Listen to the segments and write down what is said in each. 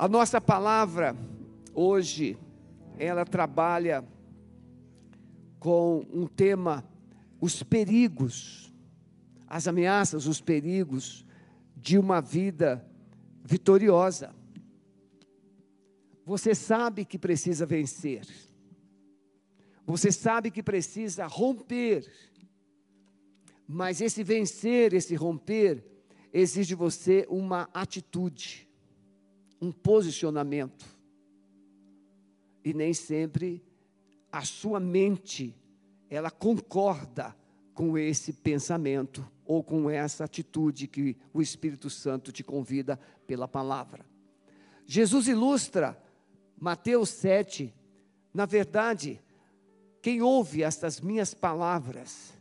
A nossa palavra hoje, ela trabalha com um tema, os perigos, as ameaças, os perigos de uma vida vitoriosa. Você sabe que precisa vencer. Você sabe que precisa romper. Mas esse vencer, esse romper, exige de você uma atitude, um posicionamento. E nem sempre a sua mente ela concorda com esse pensamento ou com essa atitude que o Espírito Santo te convida pela palavra. Jesus ilustra Mateus 7, na verdade, quem ouve estas minhas palavras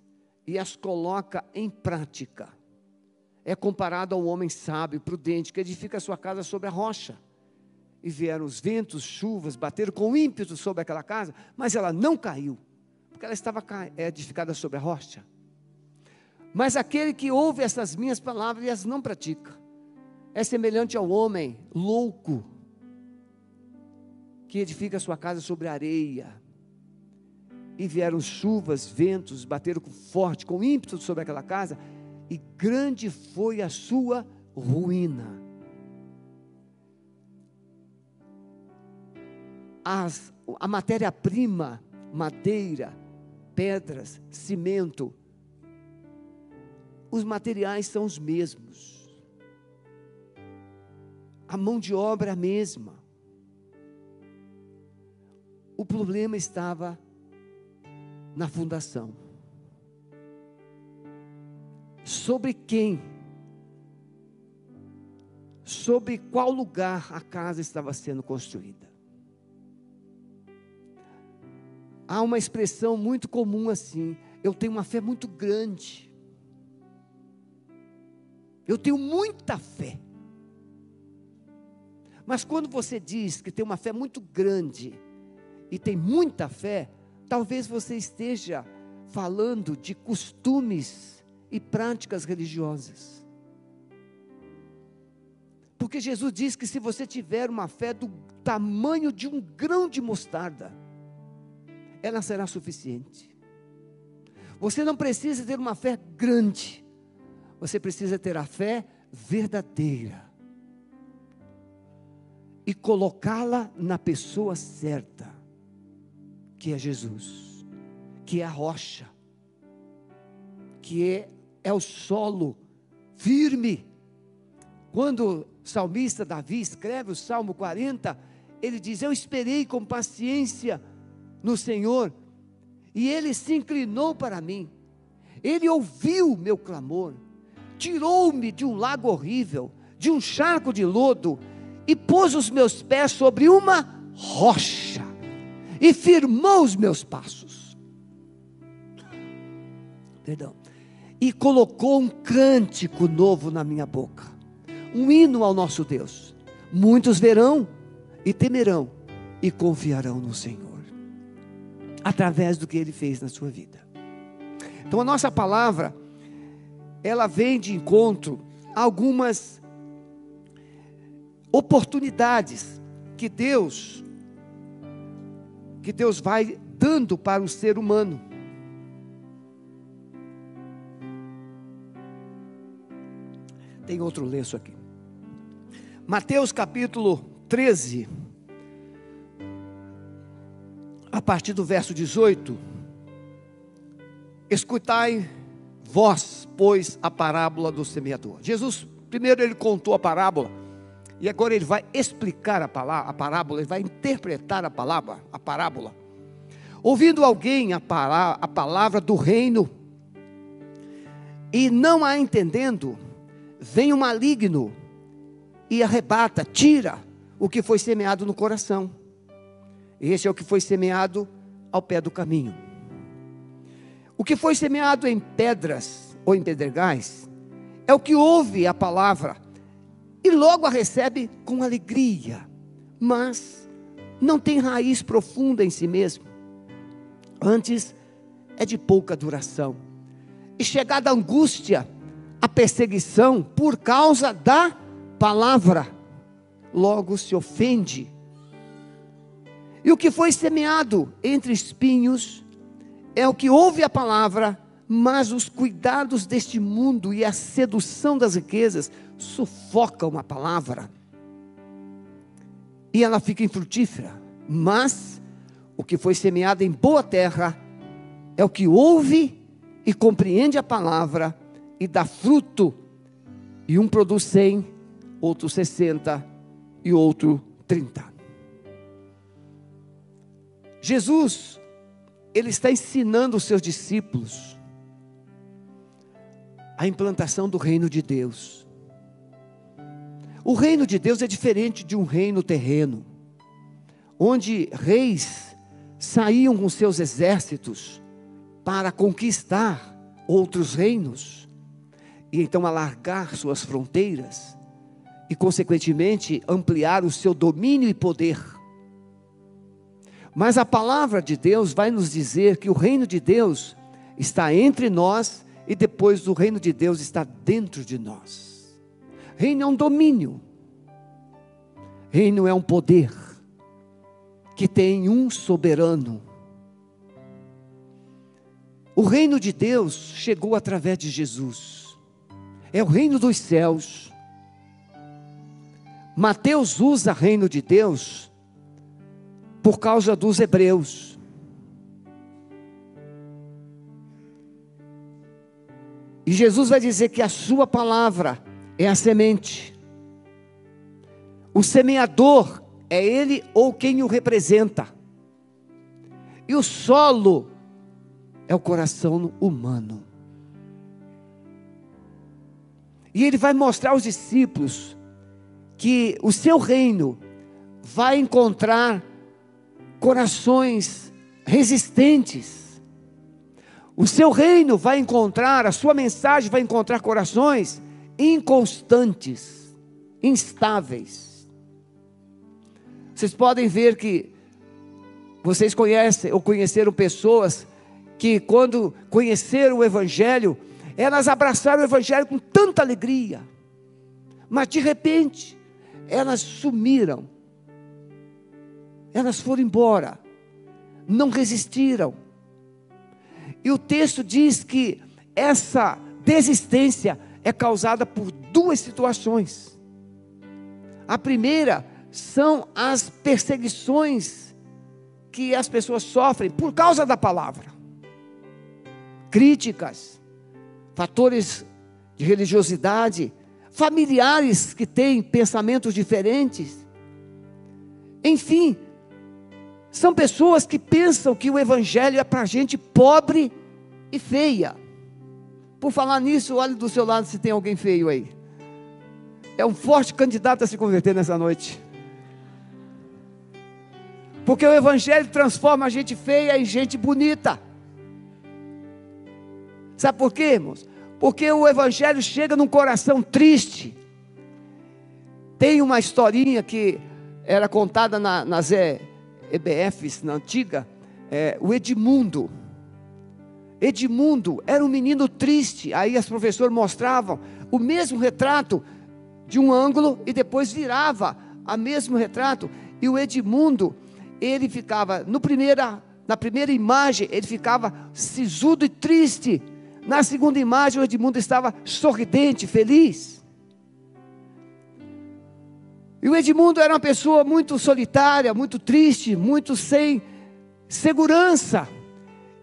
e as coloca em prática, é comparado a um homem sábio, prudente, que edifica a sua casa sobre a rocha. E vieram os ventos, chuvas, bateram com ímpeto sobre aquela casa, mas ela não caiu, porque ela estava edificada sobre a rocha. Mas aquele que ouve essas minhas palavras e as não pratica, é semelhante ao homem louco, que edifica a sua casa sobre areia. E vieram chuvas, ventos, bateram forte, com ímpeto sobre aquela casa, e grande foi a sua ruína. As, a matéria-prima, madeira, pedras, cimento, os materiais são os mesmos. A mão de obra é a mesma. O problema estava na fundação. Sobre quem? Sobre qual lugar a casa estava sendo construída? Há uma expressão muito comum assim: eu tenho uma fé muito grande. Eu tenho muita fé. Mas quando você diz que tem uma fé muito grande, e tem muita fé, talvez você esteja falando de costumes e práticas religiosas. Porque Jesus diz que se você tiver uma fé do tamanho de um grão de mostarda, ela será suficiente. Você não precisa ter uma fé grande, você precisa ter a fé verdadeira e colocá-la na pessoa certa que é Jesus, que é a rocha, que é, é o solo firme. Quando o salmista Davi escreve o Salmo 40, ele diz: Eu esperei com paciência no Senhor, e ele se inclinou para mim, ele ouviu meu clamor, tirou-me de um lago horrível, de um charco de lodo, e pôs os meus pés sobre uma rocha e firmou os meus passos. Perdão. E colocou um cântico novo na minha boca, um hino ao nosso Deus. Muitos verão e temerão e confiarão no Senhor, através do que Ele fez na sua vida. Então a nossa palavra, ela vem de encontro a algumas oportunidades que Deus que Deus vai dando para o ser humano. Tem outro lenço aqui. Mateus capítulo 13, a partir do verso 18. Escutai vós, pois, a parábola do semeador. Jesus, primeiro ele contou a parábola e agora ele vai explicar a, palavra, a parábola, ele vai interpretar a palavra, a parábola. Ouvindo alguém a, pará, a palavra do reino e não a entendendo, vem o maligno e arrebata, tira o que foi semeado no coração. Esse é o que foi semeado ao pé do caminho. O que foi semeado em pedras ou em pedregais é o que ouve a palavra e logo a recebe com alegria, mas não tem raiz profunda em si mesmo. Antes é de pouca duração. E chegada a angústia, perseguição por causa da palavra, logo se ofende. E o que foi semeado entre espinhos é o que ouve a palavra, mas os cuidados deste mundo e a sedução das riquezas sufocam a palavra. E ela fica infrutífera. Mas o que foi semeado em boa terra é o que ouve e compreende a palavra e dá fruto. E um produz cem, outro sessenta e outro trinta. Jesus, ele está ensinando os seus discípulos a implantação do reino de Deus. O reino de Deus é diferente de um reino terreno, onde reis saíam com seus exércitos para conquistar outros reinos e então alargar suas fronteiras e, consequentemente, ampliar o seu domínio e poder. Mas a palavra de Deus vai nos dizer que o reino de Deus está entre nós e depois o reino de Deus está dentro de nós. Reino é um domínio, reino é um poder que tem um soberano. O reino de Deus chegou através de Jesus, é o reino dos céus Mateus usa reino de Deus por causa dos hebreus. E Jesus vai dizer que a sua palavra é a semente. O semeador é ele ou quem o representa. E o solo é o coração humano. E ele vai mostrar aos discípulos que o seu reino vai encontrar corações resistentes. O seu reino vai encontrar, a sua mensagem vai encontrar corações inconstantes, instáveis. Vocês podem ver que vocês conhecem ou conheceram pessoas que, quando conheceram o Evangelho, elas abraçaram o Evangelho com tanta alegria, mas de repente, elas sumiram, elas foram embora, não resistiram. E o texto diz que essa desistência é causada por duas situações. A primeira são as perseguições que as pessoas sofrem por causa da palavra. Críticas, fatores de religiosidade, familiares que têm pensamentos diferentes. Enfim, são pessoas que pensam que o Evangelho é para gente pobre e feia. Por falar nisso, olhe do seu lado se tem alguém feio aí. É um forte candidato a se converter nessa noite. Porque o Evangelho transforma a gente feia em gente bonita. Sabe por quê, irmãos? Porque o Evangelho chega num coração triste. Tem uma historinha que era contada na, nas EBFs, na antiga, é, o Edmundo. Edmundo era um menino triste. Aí as professoras mostravam o mesmo retrato de um ângulo e depois virava a mesmo retrato. E o Edmundo, ele ficava no primeira, na primeira imagem, ele ficava sisudo e triste. Na segunda imagem, o Edmundo estava sorridente, feliz. E o Edmundo era uma pessoa muito solitária, muito triste, muito sem segurança.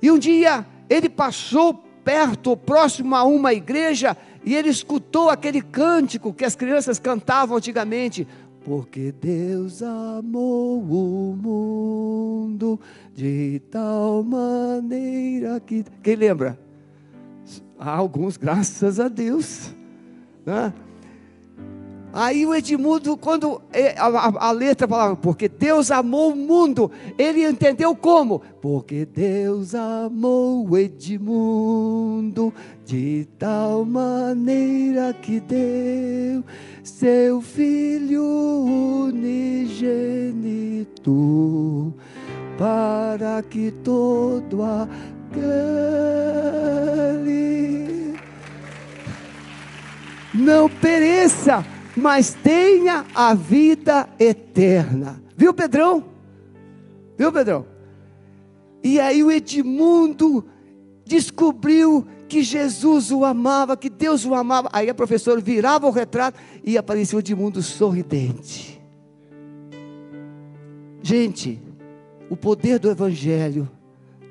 E um dia ele passou perto, próximo a uma igreja, e ele escutou aquele cântico que as crianças cantavam antigamente. Porque Deus amou o mundo de tal maneira que. Quem lembra? Há alguns, graças a Deus. Né? Aí o Edmundo, quando é, a, a, a, letra falava, porque Deus amou o mundo, ele entendeu como? Porque Deus amou o Edmundo de tal maneira que deu seu Filho unigênito, para que todo a não pereça, mas tenha a vida eterna. Viu, Pedrão? Viu, Pedrão? E aí o Edmundo descobriu que Jesus o amava, que Deus o amava. Aí a professora virava o retrato e apareceu o Edmundo sorridente. Gente, o poder do Evangelho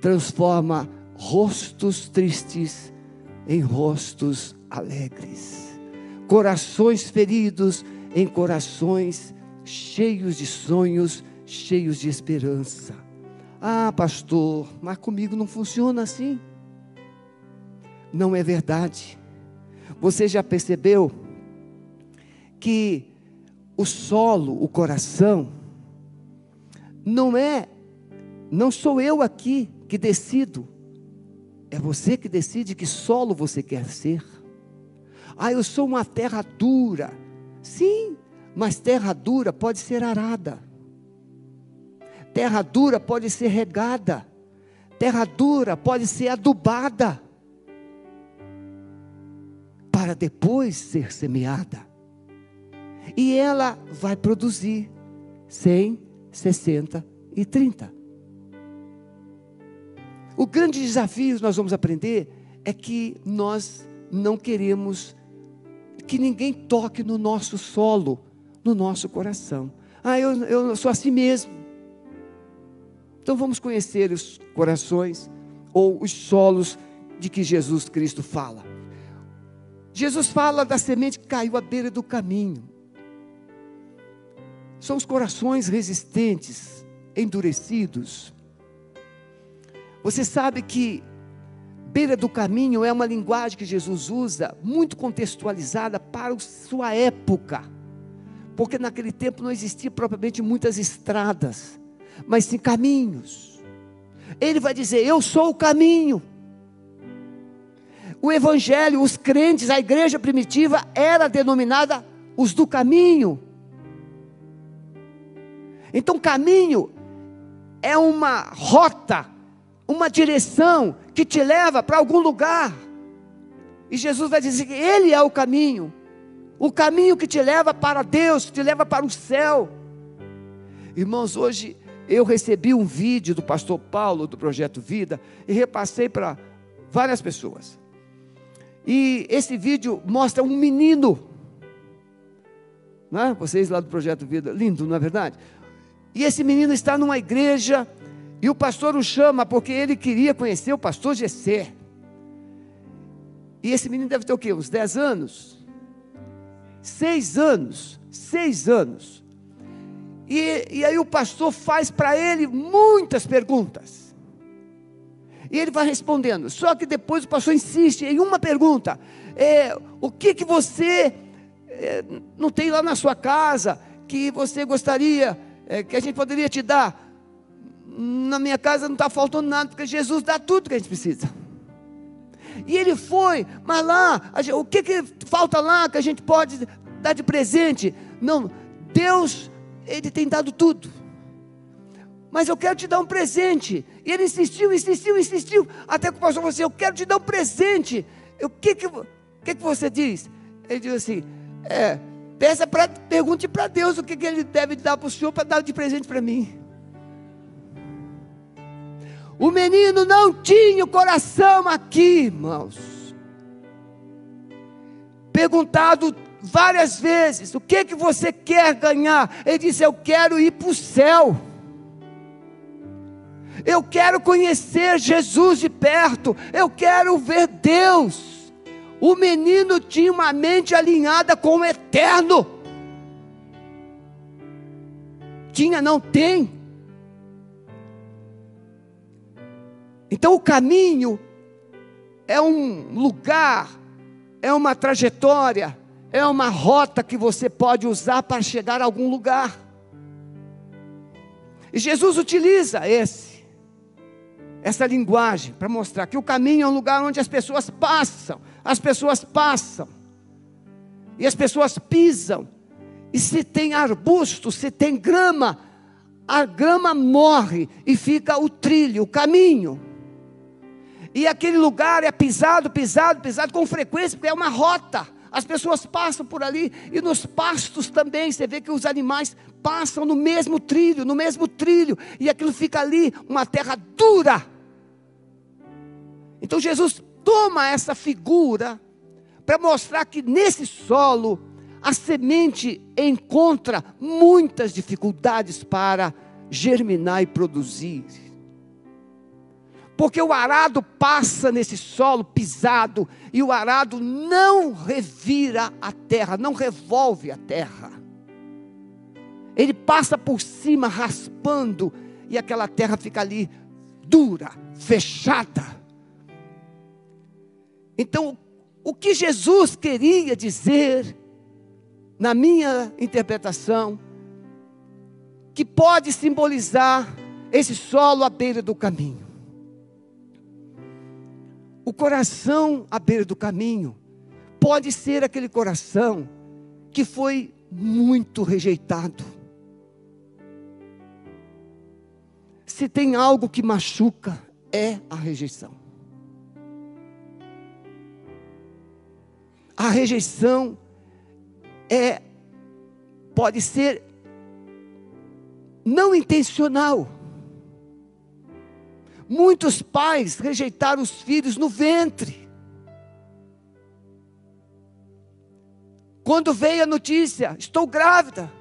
transforma rostos tristes em rostos alegres, corações feridos em corações cheios de sonhos, cheios de esperança. Ah, pastor, mas comigo não funciona assim. Não é verdade. Você já percebeu que o solo, o coração, não é, não sou eu aqui que decido, é você que decide que solo você quer ser. Ah, eu sou uma terra dura. Sim, mas terra dura pode ser arada. Terra dura pode ser regada. Terra dura pode ser adubada. Para depois ser semeada. E ela vai produzir 100, 60 e 30. O grande desafio que nós vamos aprender é que nós não queremos que ninguém toque no nosso solo, no nosso coração. Ah, eu, eu sou assim mesmo. Então vamos conhecer os corações ou os solos de que Jesus Cristo fala. Jesus fala da semente que caiu à beira do caminho. São os corações resistentes, endurecidos, você sabe que beira do caminho é uma linguagem que Jesus usa, muito contextualizada para a sua época. Porque naquele tempo não existia propriamente muitas estradas, mas sim caminhos. Ele vai dizer: Eu sou o caminho. O evangelho, os crentes, a igreja primitiva era denominada os do caminho. Então, caminho é uma rota uma direção que te leva para algum lugar. E Jesus vai dizer que Ele é o caminho, o caminho que te leva para Deus, que te leva para o céu. Irmãos, hoje eu recebi um vídeo do pastor Paulo do Projeto Vida e repassei para várias pessoas. E esse vídeo mostra um menino, né? vocês lá do Projeto Vida, lindo, não é verdade? E esse menino está numa igreja e o pastor o chama porque ele queria conhecer o pastor Gessé. E esse menino deve ter o quê? Uns 10 anos? Seis anos. Seis anos. E, e aí o pastor faz para ele muitas perguntas. E ele vai respondendo. Só que depois o pastor insiste em uma pergunta: é, O que, que você é, não tem lá na sua casa que você gostaria, é, que a gente poderia te dar? Na minha casa não está faltando nada, porque Jesus dá tudo que a gente precisa. E ele foi, mas lá, o que, que falta lá que a gente pode dar de presente? Não, Deus, Ele tem dado tudo. Mas eu quero te dar um presente. E ele insistiu, insistiu, insistiu. Até que o pastor falou assim: Eu quero te dar um presente. O que, que, que, que você diz? Ele diz assim: É, peça pra, pergunte para Deus o que, que ele deve dar para o senhor para dar de presente para mim. O menino não tinha o coração aqui, irmãos. Perguntado várias vezes: o que que você quer ganhar? Ele disse: Eu quero ir para o céu. Eu quero conhecer Jesus de perto. Eu quero ver Deus. O menino tinha uma mente alinhada com o eterno. Tinha, não tem. Então o caminho é um lugar, é uma trajetória, é uma rota que você pode usar para chegar a algum lugar. E Jesus utiliza esse essa linguagem para mostrar que o caminho é um lugar onde as pessoas passam, as pessoas passam. E as pessoas pisam. E se tem arbusto, se tem grama, a grama morre e fica o trilho, o caminho. E aquele lugar é pisado, pisado, pisado com frequência, porque é uma rota. As pessoas passam por ali e nos pastos também. Você vê que os animais passam no mesmo trilho, no mesmo trilho, e aquilo fica ali, uma terra dura. Então Jesus toma essa figura para mostrar que nesse solo a semente encontra muitas dificuldades para germinar e produzir. Porque o arado passa nesse solo pisado e o arado não revira a terra, não revolve a terra. Ele passa por cima raspando e aquela terra fica ali dura, fechada. Então, o que Jesus queria dizer, na minha interpretação, que pode simbolizar esse solo à beira do caminho. O coração à beira do caminho pode ser aquele coração que foi muito rejeitado. Se tem algo que machuca, é a rejeição. A rejeição é pode ser não intencional. Muitos pais rejeitaram os filhos no ventre. Quando veio a notícia, estou grávida.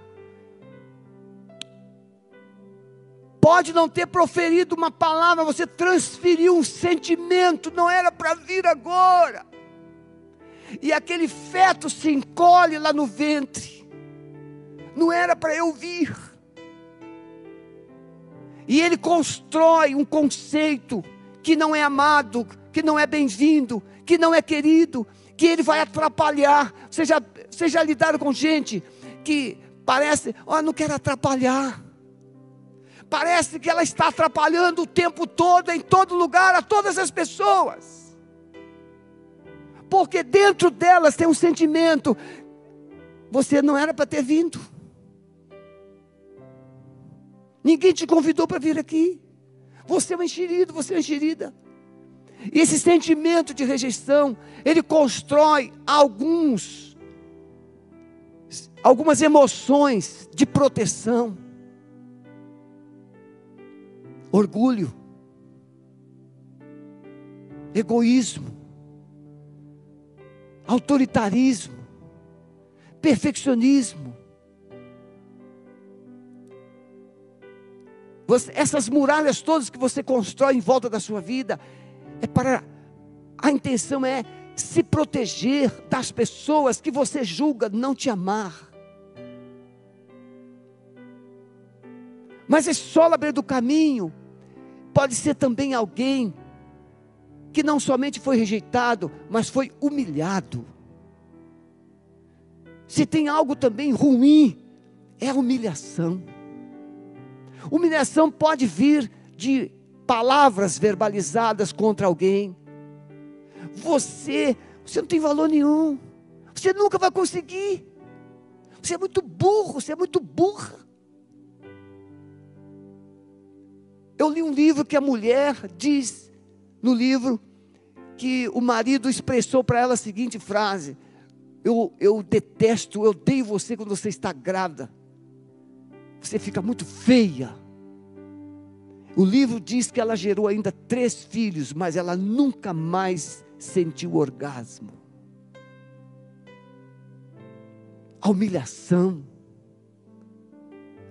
Pode não ter proferido uma palavra, você transferiu um sentimento, não era para vir agora. E aquele feto se encolhe lá no ventre. Não era para eu vir. E ele constrói um conceito que não é amado, que não é bem-vindo, que não é querido, que ele vai atrapalhar. Vocês já, vocês já lidaram com gente que parece, ó, oh, não quero atrapalhar. Parece que ela está atrapalhando o tempo todo, em todo lugar, a todas as pessoas. Porque dentro delas tem um sentimento: você não era para ter vindo. Ninguém te convidou para vir aqui. Você é um enxerido, você é uma enxerida. E esse sentimento de rejeição, ele constrói alguns, algumas emoções de proteção. Orgulho, egoísmo, autoritarismo, perfeccionismo, Você, essas muralhas todas que você constrói em volta da sua vida, é para. A intenção é se proteger das pessoas que você julga não te amar. Mas esse solo abrir do caminho pode ser também alguém que não somente foi rejeitado, mas foi humilhado. Se tem algo também ruim, é a humilhação. Humilhação pode vir de palavras verbalizadas contra alguém. Você, você não tem valor nenhum. Você nunca vai conseguir. Você é muito burro, você é muito burra. Eu li um livro que a mulher diz no livro que o marido expressou para ela a seguinte frase: eu, eu detesto, eu odeio você quando você está grávida você fica muito feia. O livro diz que ela gerou ainda três filhos, mas ela nunca mais sentiu orgasmo. A humilhação,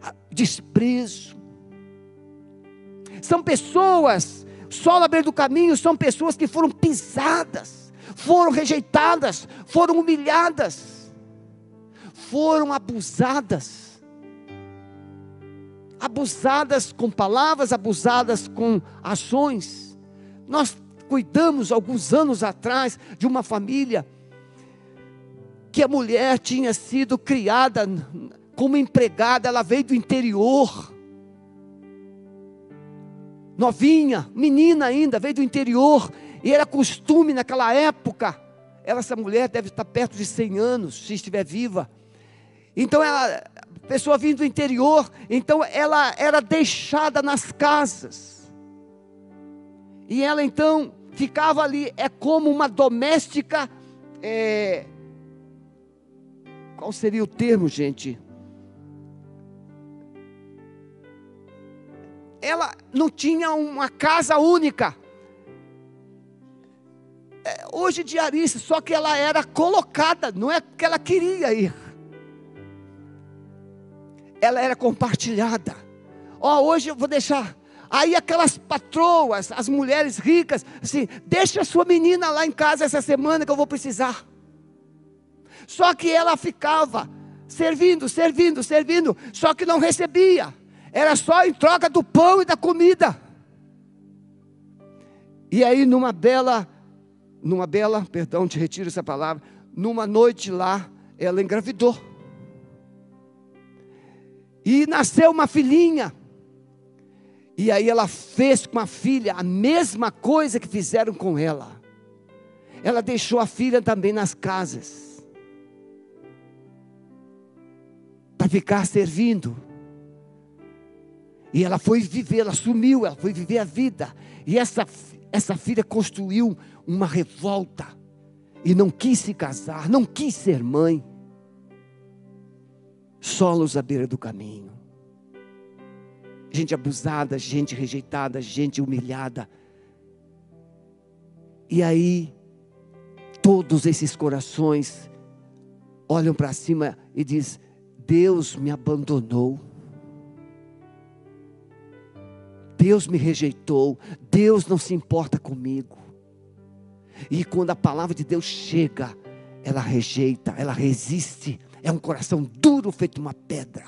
a desprezo. São pessoas, só beira do caminho, são pessoas que foram pisadas, foram rejeitadas, foram humilhadas, foram abusadas abusadas com palavras, abusadas com ações. Nós cuidamos alguns anos atrás de uma família que a mulher tinha sido criada como empregada, ela veio do interior. Novinha, menina ainda, veio do interior, e era costume naquela época. Ela, essa mulher deve estar perto de 100 anos, se estiver viva. Então ela, pessoa vindo do interior, então ela era deixada nas casas. E ela então ficava ali, é como uma doméstica é, qual seria o termo, gente? Ela não tinha uma casa única. É, hoje diarista, só que ela era colocada, não é que ela queria ir. Ela era compartilhada. Ó, oh, hoje eu vou deixar Aí aquelas patroas, as mulheres ricas, assim, deixa a sua menina lá em casa essa semana que eu vou precisar. Só que ela ficava servindo, servindo, servindo, só que não recebia. Era só em troca do pão e da comida. E aí numa bela, numa bela, perdão, te retiro essa palavra, numa noite lá, ela engravidou. E nasceu uma filhinha. E aí ela fez com a filha a mesma coisa que fizeram com ela. Ela deixou a filha também nas casas. Para ficar servindo. E ela foi viver, ela sumiu, ela foi viver a vida. E essa, essa filha construiu uma revolta. E não quis se casar, não quis ser mãe. Solos à beira do caminho gente abusada, gente rejeitada, gente humilhada. E aí, todos esses corações olham para cima e diz: Deus me abandonou. Deus me rejeitou, Deus não se importa comigo. E quando a palavra de Deus chega, ela rejeita, ela resiste. É um coração duro feito uma pedra.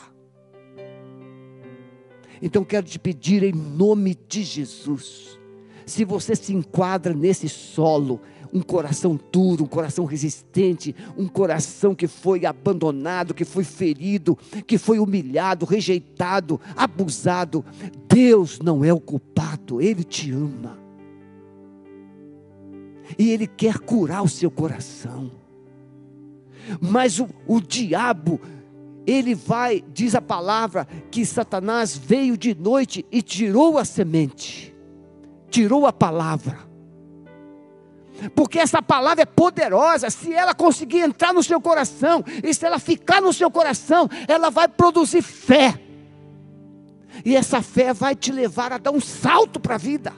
Então quero te pedir em nome de Jesus, se você se enquadra nesse solo, um coração duro, um coração resistente, um coração que foi abandonado, que foi ferido, que foi humilhado, rejeitado, abusado, Deus não é o culpado, Ele te ama. E Ele quer curar o seu coração. Mas o, o diabo ele vai, diz a palavra, que Satanás veio de noite e tirou a semente, tirou a palavra. Porque essa palavra é poderosa, se ela conseguir entrar no seu coração, e se ela ficar no seu coração, ela vai produzir fé. E essa fé vai te levar a dar um salto para a vida.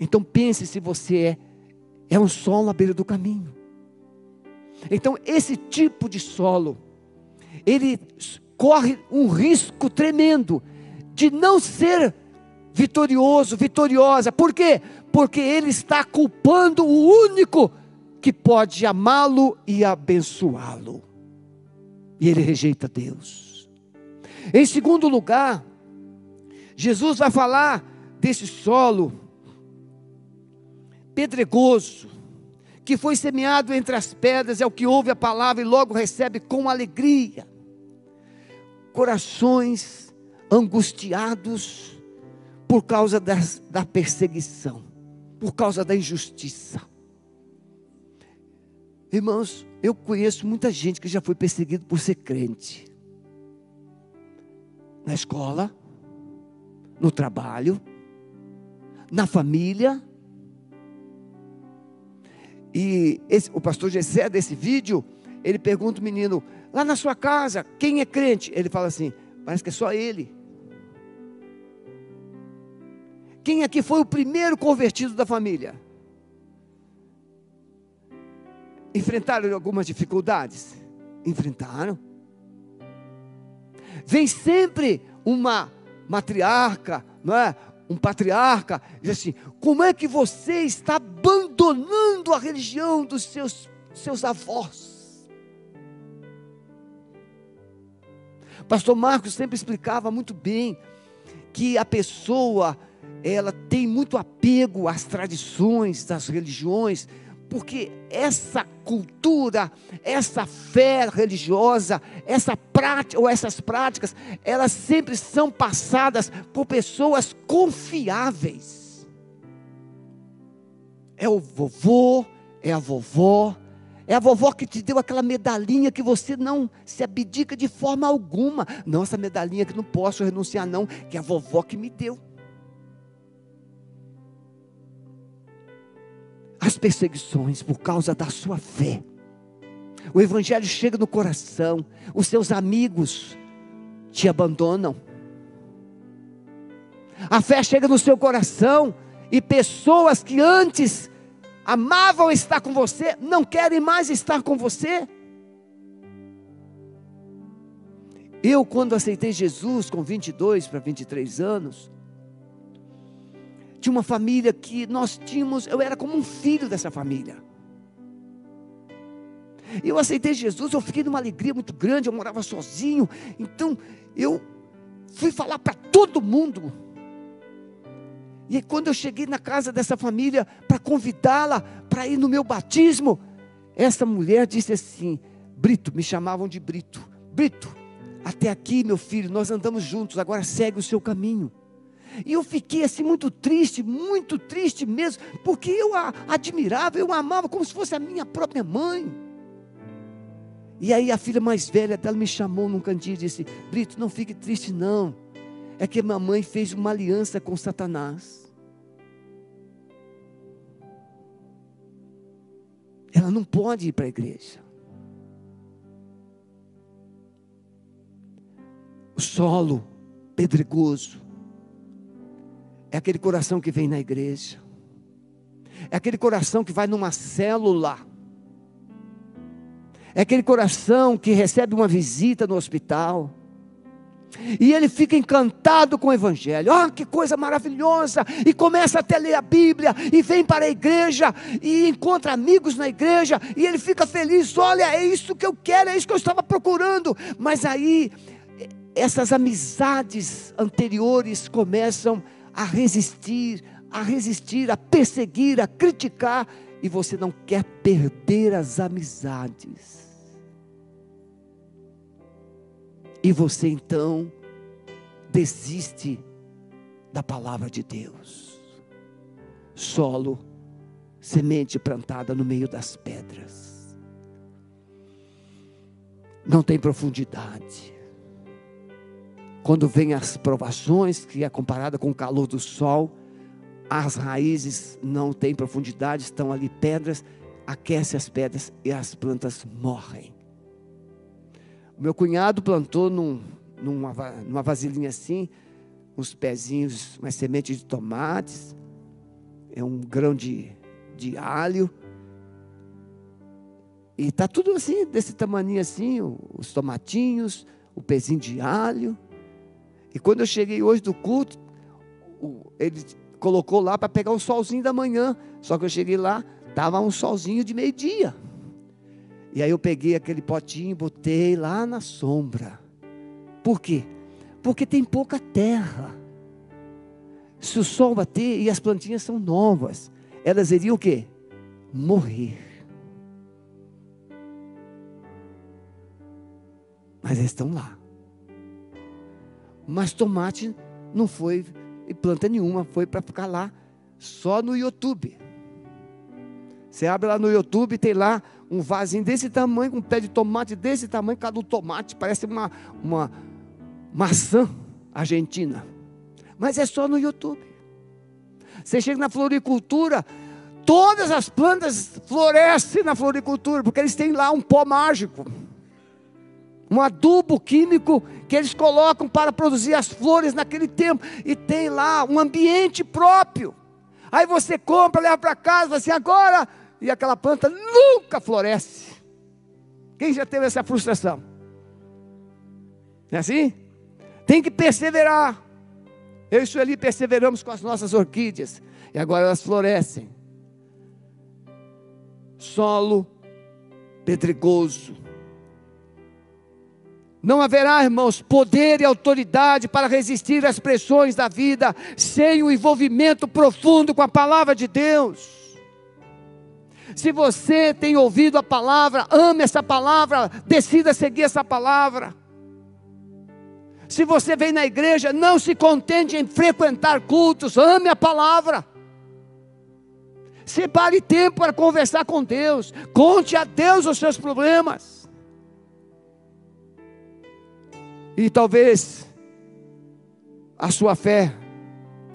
Então pense se você é, é um solo à beira do caminho. Então, esse tipo de solo, ele corre um risco tremendo de não ser vitorioso, vitoriosa. Por quê? Porque ele está culpando o único que pode amá-lo e abençoá-lo. E ele rejeita Deus. Em segundo lugar, Jesus vai falar desse solo pedregoso, que foi semeado entre as pedras é o que ouve a palavra e logo recebe com alegria. Corações angustiados por causa das, da perseguição, por causa da injustiça. Irmãos, eu conheço muita gente que já foi perseguido por ser crente. Na escola, no trabalho, na família, e esse, o pastor Gessé desse vídeo, ele pergunta o menino, lá na sua casa, quem é crente? Ele fala assim, parece que é só ele. Quem aqui foi o primeiro convertido da família? Enfrentaram algumas dificuldades? Enfrentaram. Vem sempre uma matriarca, não é? um patriarca, diz assim: como é que você está abandonando a religião dos seus, seus avós? Pastor Marcos sempre explicava muito bem que a pessoa ela tem muito apego às tradições das religiões, porque essa cultura, essa fé religiosa, essa prática ou essas práticas, elas sempre são passadas por pessoas confiáveis. É o vovô, é a vovó, é a vovó que te deu aquela medalhinha que você não se abdica de forma alguma. Não, essa medalhinha que não posso renunciar, não, que é a vovó que me deu. as perseguições por causa da sua fé. o Evangelho chega no coração, os seus amigos te abandonam. A fé chega no seu coração e pessoas que antes amavam estar com você não querem mais estar com você. Eu, quando aceitei Jesus com 22 para 23 anos, tinha uma família que nós tínhamos, eu era como um filho dessa família. Eu aceitei Jesus, eu fiquei numa alegria muito grande, eu morava sozinho, então eu fui falar para todo mundo e quando eu cheguei na casa dessa família para convidá-la para ir no meu batismo, essa mulher disse assim: Brito, me chamavam de Brito. Brito, até aqui, meu filho, nós andamos juntos, agora segue o seu caminho. E eu fiquei assim muito triste, muito triste mesmo, porque eu a admirava, eu a amava como se fosse a minha própria mãe. E aí a filha mais velha dela me chamou num cantinho e disse: Brito, não fique triste não é que mamãe fez uma aliança com Satanás. Ela não pode ir para a igreja. O solo pedregoso é aquele coração que vem na igreja. É aquele coração que vai numa célula. É aquele coração que recebe uma visita no hospital e ele fica encantado com o Evangelho. Ah, que coisa maravilhosa! E começa até a ler a Bíblia, e vem para a igreja, e encontra amigos na igreja, e ele fica feliz. Olha, é isso que eu quero, é isso que eu estava procurando. Mas aí, essas amizades anteriores começam a resistir, a resistir, a perseguir, a criticar, e você não quer perder as amizades. E você então desiste da palavra de Deus. Solo, semente plantada no meio das pedras. Não tem profundidade. Quando vem as provações, que é comparada com o calor do sol, as raízes não têm profundidade, estão ali pedras, aquece as pedras e as plantas morrem. O meu cunhado plantou num, numa, numa vasilhinha assim, uns pezinhos, umas sementes de tomates, é um grão de, de alho. E está tudo assim, desse tamanho assim, os tomatinhos, o pezinho de alho. E quando eu cheguei hoje do culto, ele colocou lá para pegar um solzinho da manhã. Só que eu cheguei lá, estava um solzinho de meio-dia. E aí eu peguei aquele potinho, botei lá na sombra. Por quê? Porque tem pouca terra. Se o sol bater e as plantinhas são novas, elas iriam o quê? Morrer. Mas eles estão lá. Mas tomate não foi e planta nenhuma, foi para ficar lá só no YouTube. Você abre lá no YouTube, tem lá um vasinho desse tamanho, com um pé de tomate desse tamanho, cada um tomate parece uma, uma maçã argentina. Mas é só no YouTube. Você chega na floricultura, todas as plantas florescem na floricultura, porque eles têm lá um pó mágico. Um adubo químico que eles colocam para produzir as flores naquele tempo. E tem lá um ambiente próprio. Aí você compra, leva para casa, fala assim, agora e aquela planta nunca floresce. Quem já teve essa frustração? Não é assim? Tem que perseverar. Eu e Sueli perseveramos com as nossas orquídeas. E agora elas florescem. Solo pedregoso. Não haverá, irmãos, poder e autoridade para resistir às pressões da vida sem o envolvimento profundo com a palavra de Deus. Se você tem ouvido a palavra, ame essa palavra, decida seguir essa palavra. Se você vem na igreja, não se contente em frequentar cultos, ame a palavra. Separe tempo para conversar com Deus, conte a Deus os seus problemas. E talvez a sua fé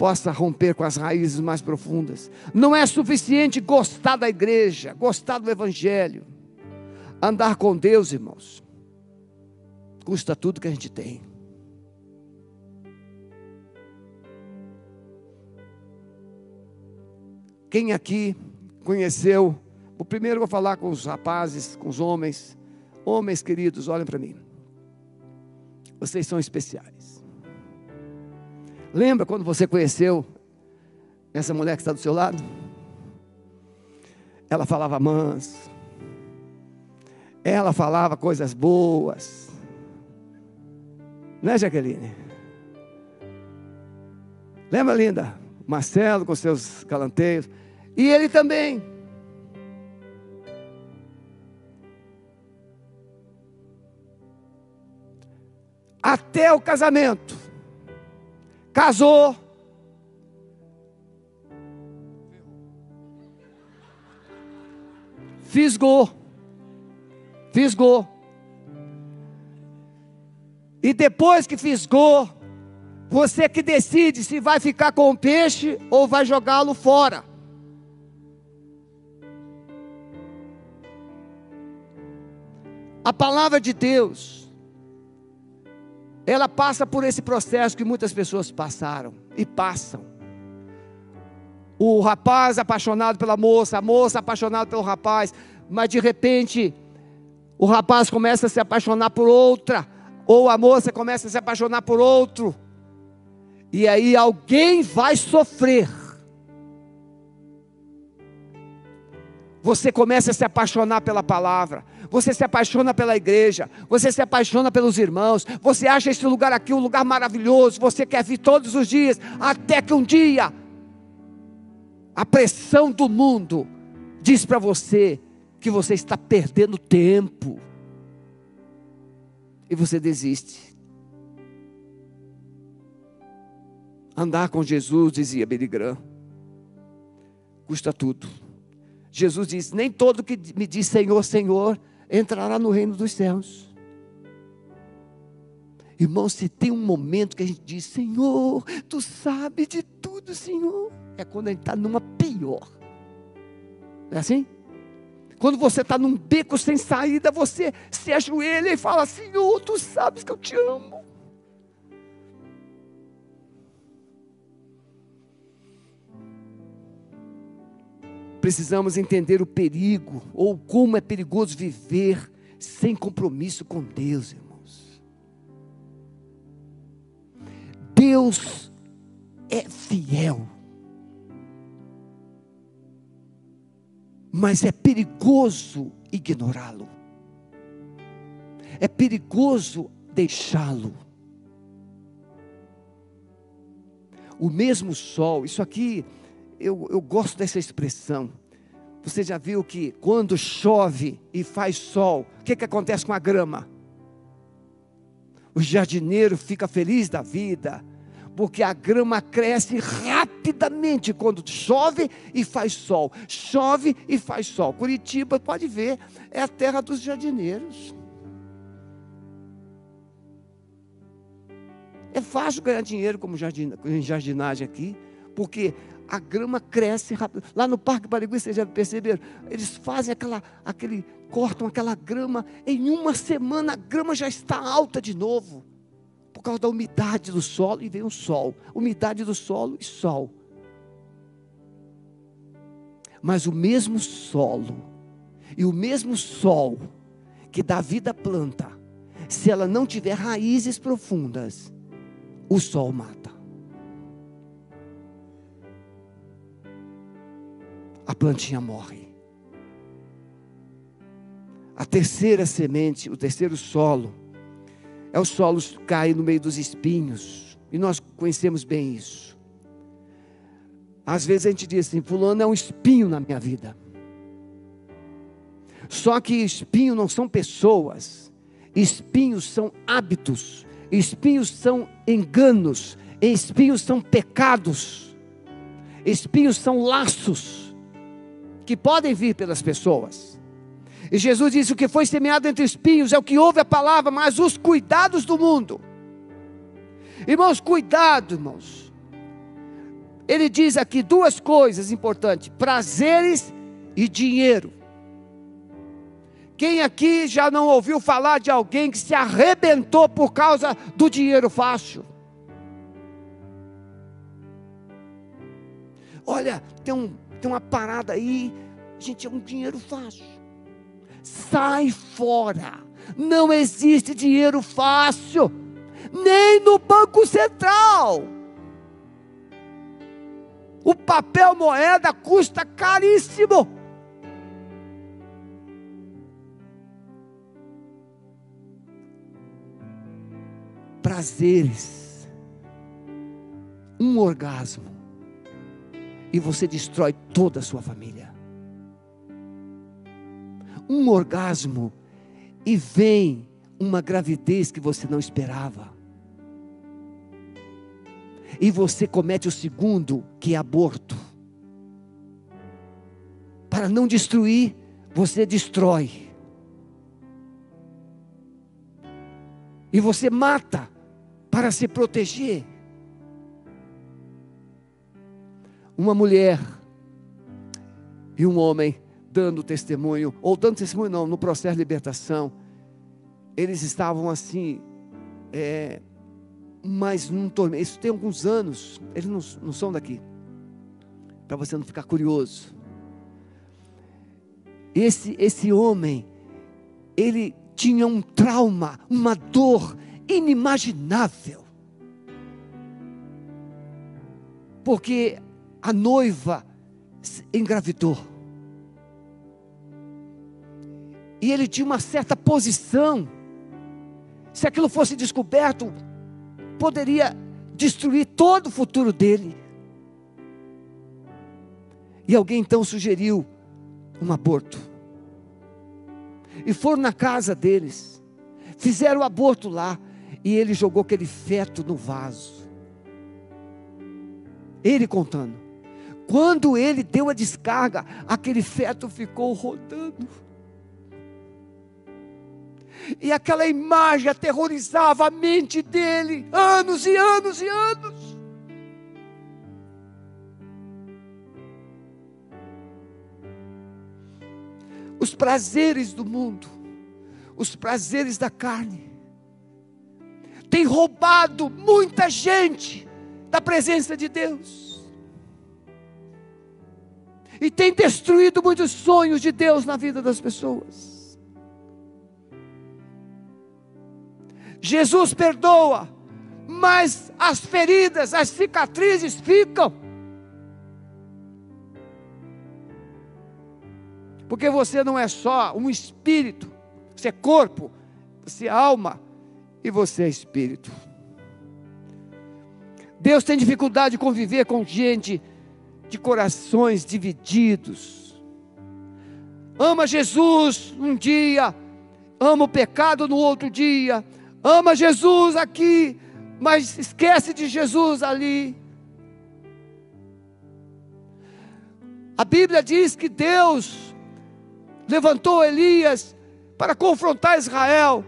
possa romper com as raízes mais profundas. Não é suficiente gostar da igreja, gostar do evangelho. Andar com Deus, irmãos, custa tudo que a gente tem. Quem aqui conheceu? O primeiro eu vou falar com os rapazes, com os homens. Homens queridos, olhem para mim. Vocês são especiais. Lembra quando você conheceu essa mulher que está do seu lado? Ela falava manso. Ela falava coisas boas. Né, Jaqueline? Lembra, linda? Marcelo com seus galanteios. E ele também. Até o casamento. Casou. Fisgou. Fisgou. E depois que fisgou, você que decide se vai ficar com o peixe ou vai jogá-lo fora. A palavra de Deus, ela passa por esse processo que muitas pessoas passaram e passam. O rapaz apaixonado pela moça, a moça apaixonada pelo rapaz, mas de repente o rapaz começa a se apaixonar por outra, ou a moça começa a se apaixonar por outro. E aí alguém vai sofrer. Você começa a se apaixonar pela palavra, você se apaixona pela igreja, você se apaixona pelos irmãos, você acha esse lugar aqui um lugar maravilhoso, você quer vir todos os dias, até que um dia a pressão do mundo diz para você que você está perdendo tempo e você desiste. Andar com Jesus, dizia Graham, custa tudo. Jesus diz: Nem todo que me diz Senhor, Senhor, entrará no reino dos céus. Irmão, se tem um momento que a gente diz: Senhor, tu sabes de tudo, Senhor, é quando a gente está numa pior. É assim? Quando você está num beco sem saída, você se ajoelha e fala: Senhor, tu sabes que eu te amo. Precisamos entender o perigo, ou como é perigoso viver sem compromisso com Deus, irmãos. Deus é fiel, mas é perigoso ignorá-lo, é perigoso deixá-lo. O mesmo sol, isso aqui eu, eu gosto dessa expressão. Você já viu que quando chove e faz sol, o que, que acontece com a grama? O jardineiro fica feliz da vida, porque a grama cresce rapidamente quando chove e faz sol. Chove e faz sol. Curitiba, pode ver, é a terra dos jardineiros. É fácil ganhar dinheiro como jardinagem aqui, porque a grama cresce rápido. Lá no Parque Barigui, vocês já perceberam? Eles fazem aquela, aquele, cortam aquela grama, em uma semana a grama já está alta de novo. Por causa da umidade do solo, e vem o sol. Umidade do solo e sol. Mas o mesmo solo e o mesmo sol que dá vida à planta, se ela não tiver raízes profundas, o sol mata. A plantinha morre. A terceira semente, o terceiro solo, é o solo que cai no meio dos espinhos. E nós conhecemos bem isso. Às vezes a gente diz assim: Fulano é um espinho na minha vida. Só que espinho não são pessoas, espinhos são hábitos, espinhos são enganos, espinhos são pecados, espinhos são laços que podem vir pelas pessoas. E Jesus disse: o que foi semeado entre espinhos é o que ouve a palavra, mas os cuidados do mundo. Irmãos, cuidado, irmãos. Ele diz aqui duas coisas importantes: prazeres e dinheiro. Quem aqui já não ouviu falar de alguém que se arrebentou por causa do dinheiro fácil? Olha, tem, um, tem uma parada aí, gente, é um dinheiro fácil. Sai fora. Não existe dinheiro fácil, nem no Banco Central. O papel moeda custa caríssimo. prazeres, um orgasmo, e você destrói toda a sua família. Um orgasmo e vem uma gravidez que você não esperava. E você comete o segundo, que é aborto. Para não destruir, você destrói. E você mata para se proteger. Uma mulher e um homem dando testemunho, ou dando testemunho não, no processo de libertação, eles estavam assim, é, mas num tormento, isso tem alguns anos, eles não, não são daqui, para você não ficar curioso. Esse, esse homem, ele tinha um trauma, uma dor inimaginável. Porque a noiva engravidou. E ele tinha uma certa posição. Se aquilo fosse descoberto, poderia destruir todo o futuro dele. E alguém então sugeriu um aborto. E foram na casa deles, fizeram o aborto lá e ele jogou aquele feto no vaso. Ele contando. Quando ele deu a descarga, aquele feto ficou rodando. E aquela imagem aterrorizava a mente dele, anos e anos e anos. Os prazeres do mundo, os prazeres da carne, tem roubado muita gente da presença de Deus. E tem destruído muitos sonhos de Deus na vida das pessoas. Jesus perdoa, mas as feridas, as cicatrizes ficam. Porque você não é só um espírito, você é corpo, você é alma e você é espírito. Deus tem dificuldade de conviver com gente de corações divididos. Ama Jesus um dia, ama o pecado no outro dia, ama Jesus aqui, mas esquece de Jesus ali. A Bíblia diz que Deus levantou Elias para confrontar Israel,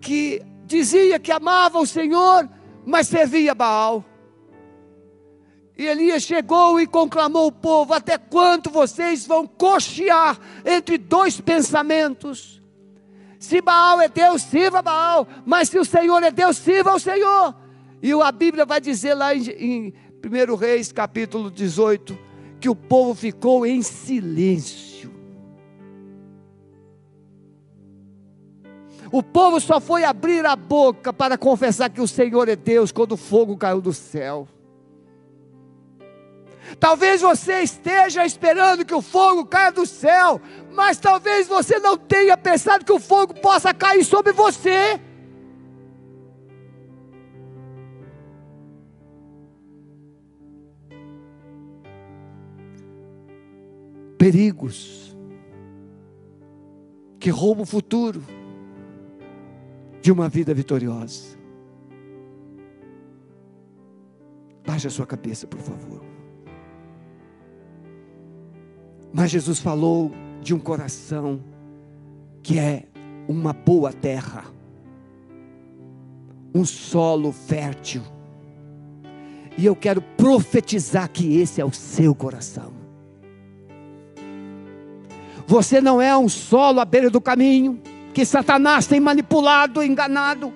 que dizia que amava o Senhor, mas servia Baal. E Elias chegou e conclamou o povo: Até quanto vocês vão cochear entre dois pensamentos? Se Baal é Deus, sirva Baal, mas se o Senhor é Deus, sirva o Senhor. E a Bíblia vai dizer lá em, em 1 Reis, capítulo 18, que o povo ficou em silêncio. O povo só foi abrir a boca para confessar que o Senhor é Deus quando o fogo caiu do céu. Talvez você esteja esperando que o fogo caia do céu, mas talvez você não tenha pensado que o fogo possa cair sobre você. Perigos que roubam o futuro de uma vida vitoriosa. Baixe a sua cabeça, por favor. Mas Jesus falou de um coração que é uma boa terra, um solo fértil. E eu quero profetizar que esse é o seu coração. Você não é um solo à beira do caminho, que Satanás tem manipulado, enganado.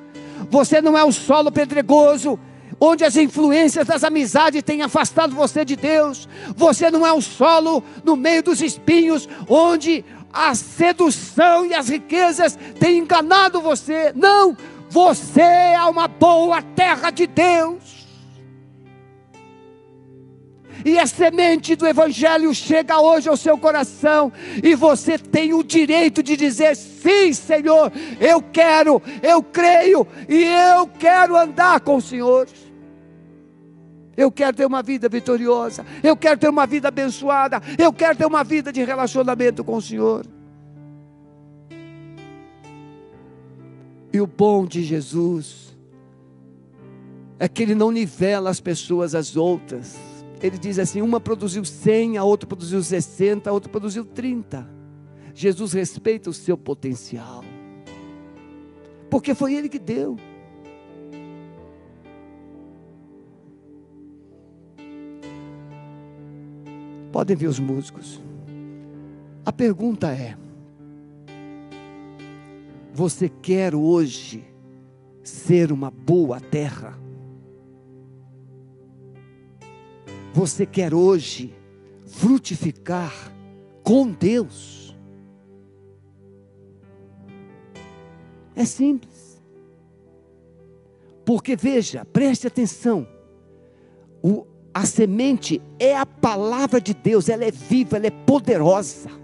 Você não é um solo pedregoso, onde as influências das amizades têm afastado você de Deus. Você não é um solo no meio dos espinhos, onde a sedução e as riquezas têm enganado você. Não, você é uma boa terra de Deus. E a semente do Evangelho chega hoje ao seu coração, e você tem o direito de dizer: sim, Senhor, eu quero, eu creio, e eu quero andar com o Senhor. Eu quero ter uma vida vitoriosa, eu quero ter uma vida abençoada, eu quero ter uma vida de relacionamento com o Senhor. E o bom de Jesus é que ele não nivela as pessoas às outras. Ele diz assim: uma produziu 100, a outra produziu 60, a outra produziu 30. Jesus respeita o seu potencial, porque foi ele que deu. Podem ver os músicos. A pergunta é: você quer hoje ser uma boa terra? Você quer hoje frutificar com Deus? É simples. Porque veja, preste atenção. O, a semente é a palavra de Deus, ela é viva, ela é poderosa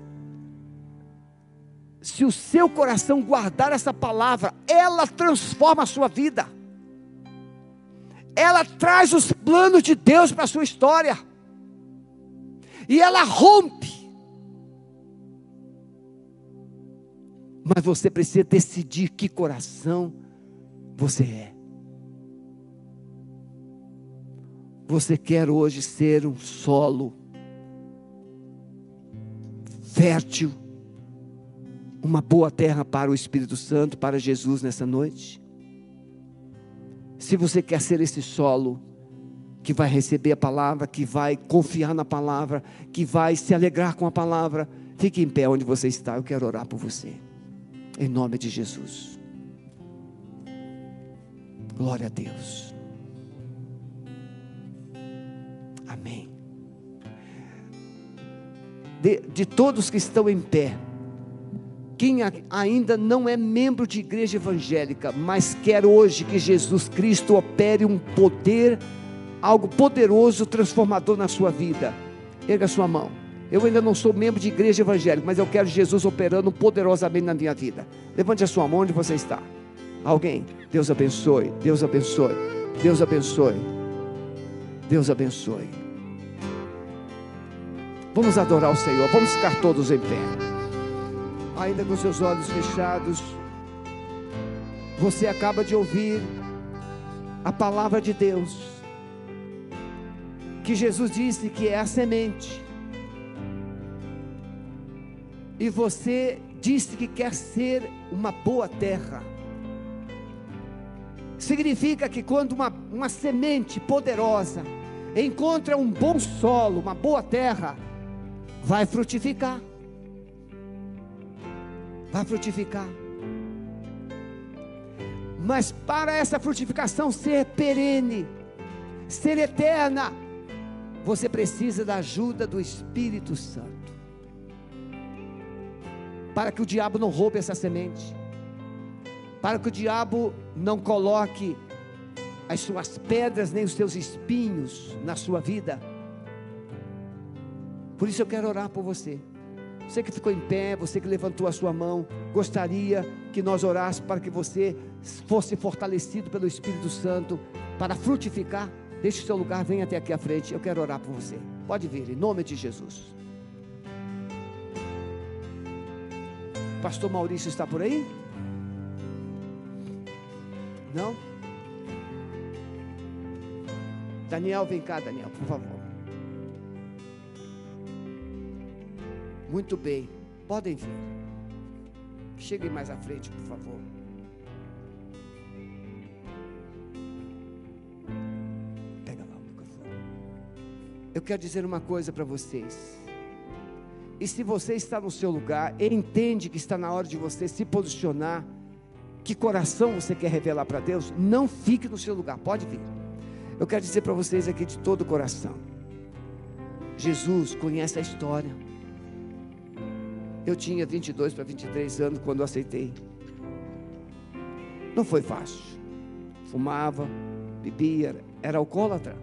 se o seu coração guardar essa palavra, ela transforma a sua vida. Ela traz os planos de Deus para a sua história. E ela rompe. Mas você precisa decidir que coração você é. Você quer hoje ser um solo fértil uma boa terra para o Espírito Santo, para Jesus nessa noite? Se você quer ser esse solo que vai receber a palavra, que vai confiar na palavra, que vai se alegrar com a palavra, fique em pé onde você está. Eu quero orar por você. Em nome de Jesus. Glória a Deus. De, de todos que estão em pé, quem ainda não é membro de igreja evangélica, mas quer hoje que Jesus Cristo opere um poder, algo poderoso, transformador na sua vida, erga sua mão. Eu ainda não sou membro de igreja evangélica, mas eu quero Jesus operando poderosamente na minha vida. Levante a sua mão onde você está. Alguém? Deus abençoe, Deus abençoe, Deus abençoe, Deus abençoe. Vamos adorar o Senhor, vamos ficar todos em pé ainda com seus olhos fechados, você acaba de ouvir a palavra de Deus, que Jesus disse que é a semente, e você disse que quer ser uma boa terra. Significa que quando uma, uma semente poderosa encontra um bom solo, uma boa terra, vai frutificar vai frutificar. Mas para essa frutificação ser perene, ser eterna, você precisa da ajuda do Espírito Santo. Para que o diabo não roube essa semente. Para que o diabo não coloque as suas pedras nem os seus espinhos na sua vida. Por isso eu quero orar por você. Você que ficou em pé, você que levantou a sua mão, gostaria que nós orássemos para que você fosse fortalecido pelo Espírito Santo para frutificar. Deixe o seu lugar, venha até aqui à frente. Eu quero orar por você. Pode vir, em nome de Jesus. Pastor Maurício está por aí? Não? Daniel, vem cá, Daniel, por favor. Muito bem, podem vir. Cheguem mais à frente, por favor. Pega lá o microfone. Eu quero dizer uma coisa para vocês. E se você está no seu lugar, entende que está na hora de você se posicionar, que coração você quer revelar para Deus, não fique no seu lugar, pode vir. Eu quero dizer para vocês aqui de todo o coração: Jesus conhece a história. Eu tinha 22 para 23 anos quando eu aceitei. Não foi fácil. Fumava, bebia, era alcoólatra.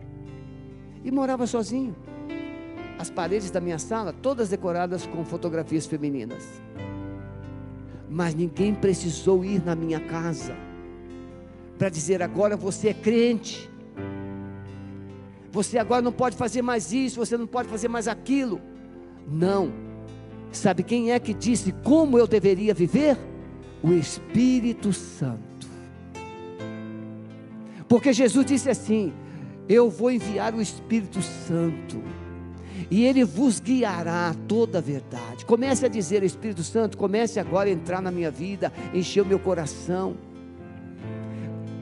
E morava sozinho. As paredes da minha sala, todas decoradas com fotografias femininas. Mas ninguém precisou ir na minha casa para dizer agora você é crente. Você agora não pode fazer mais isso, você não pode fazer mais aquilo. Não. Sabe quem é que disse como eu deveria viver? O Espírito Santo. Porque Jesus disse assim: Eu vou enviar o Espírito Santo, e ele vos guiará a toda a verdade. Comece a dizer, Espírito Santo, comece agora a entrar na minha vida, encher o meu coração.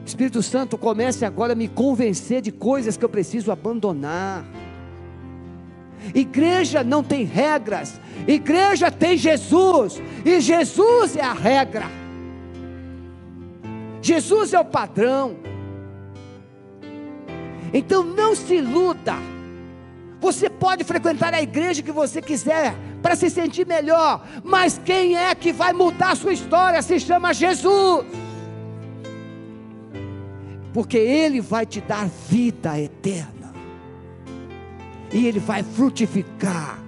Espírito Santo, comece agora a me convencer de coisas que eu preciso abandonar. Igreja não tem regras, igreja tem Jesus, e Jesus é a regra. Jesus é o padrão. Então não se iluda. Você pode frequentar a igreja que você quiser para se sentir melhor, mas quem é que vai mudar a sua história se chama Jesus. Porque ele vai te dar vida eterna. E ele vai frutificar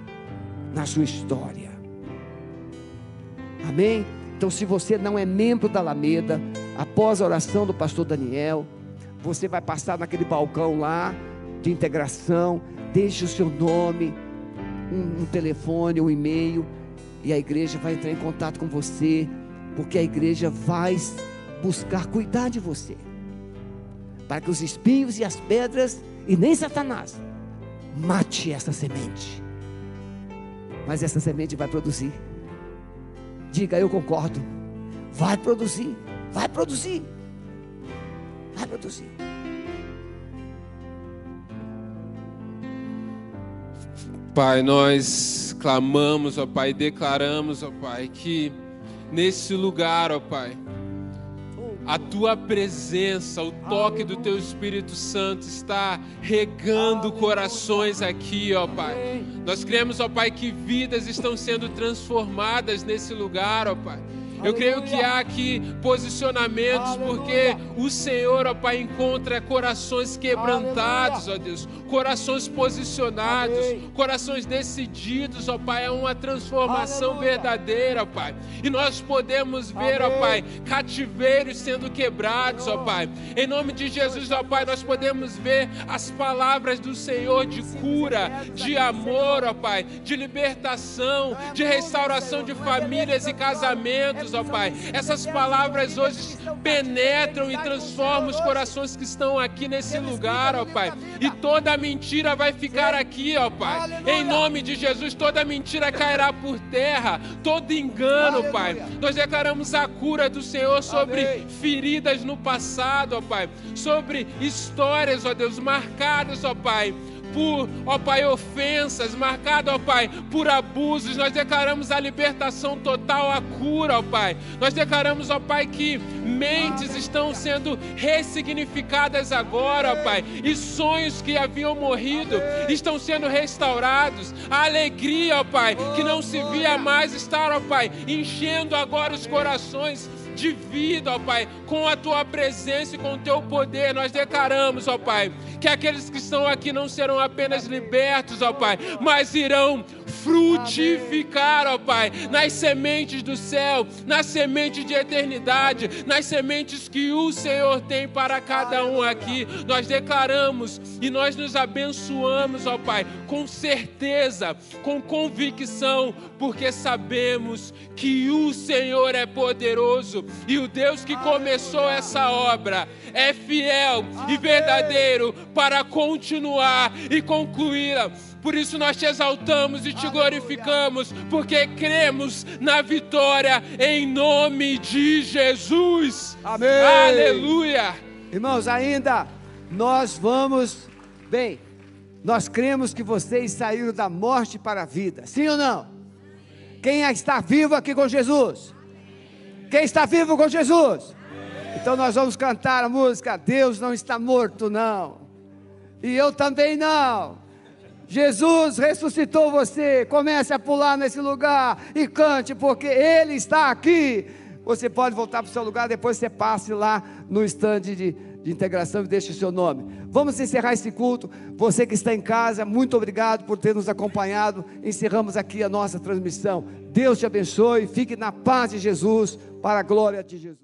na sua história. Amém? Então, se você não é membro da Alameda, após a oração do pastor Daniel, você vai passar naquele balcão lá de integração, deixe o seu nome, um, um telefone, um e-mail, e a igreja vai entrar em contato com você, porque a igreja vai buscar cuidar de você, para que os espinhos e as pedras, e nem Satanás, mate essa semente. Mas essa semente vai produzir. Diga, eu concordo. Vai produzir, vai produzir. Vai produzir. Pai, nós clamamos, ó Pai, declaramos, ó Pai, que nesse lugar, ó Pai, a tua presença, o toque do teu Espírito Santo está regando corações aqui, ó Pai. Nós cremos, ó Pai, que vidas estão sendo transformadas nesse lugar, ó Pai. Eu creio que há aqui posicionamentos, porque o Senhor, ó Pai, encontra corações quebrantados, ó Deus, corações posicionados, corações decididos, ó Pai, a uma transformação verdadeira, ó Pai. E nós podemos ver, ó Pai, cativeiros sendo quebrados, ó Pai. Em nome de Jesus, ó Pai, nós podemos ver as palavras do Senhor de cura, de amor, ó Pai, de libertação, de restauração de famílias e casamentos, ó Pai. Essas palavras hoje penetram e transformam os corações que estão aqui nesse lugar, ó Pai. E toda mentira vai ficar aqui, ó Pai. Em nome de Jesus, toda mentira cairá por terra, todo engano, Pai. Nós declaramos a cura do Senhor sobre feridas no passado, ó Pai. Sobre histórias, ó Deus, marcadas, ó Pai por, ó Pai, ofensas, marcado, ó Pai, por abusos. Nós declaramos a libertação total, a cura, ó Pai. Nós declaramos, ó Pai, que mentes estão sendo ressignificadas agora, ó Pai, e sonhos que haviam morrido estão sendo restaurados. A alegria, ó Pai, que não se via mais estar, ó Pai, enchendo agora os corações de vida, ó Pai, com a tua presença e com o teu poder. Nós declaramos, ó Pai, que aqueles que estão aqui não serão apenas libertos, ó Pai, mas irão frutificar, ó Pai, nas sementes do céu, nas sementes de eternidade, nas sementes que o Senhor tem para cada um aqui. Nós declaramos e nós nos abençoamos, ó Pai, com certeza, com convicção, porque sabemos que o Senhor é poderoso e o Deus que começou essa obra é fiel e verdadeiro para continuar e concluí-la por isso nós te exaltamos e te glorificamos, porque cremos na vitória em nome de Jesus. Amém. Aleluia. Irmãos, ainda nós vamos, bem, nós cremos que vocês saíram da morte para a vida. Sim ou não? Quem está vivo aqui com Jesus? Quem está vivo com Jesus? Então nós vamos cantar a música Deus não está morto, não. E eu também não. Jesus ressuscitou você. Comece a pular nesse lugar e cante, porque Ele está aqui. Você pode voltar para o seu lugar, depois você passe lá no estande de, de integração e deixe o seu nome. Vamos encerrar esse culto. Você que está em casa, muito obrigado por ter nos acompanhado. Encerramos aqui a nossa transmissão. Deus te abençoe. Fique na paz de Jesus, para a glória de Jesus.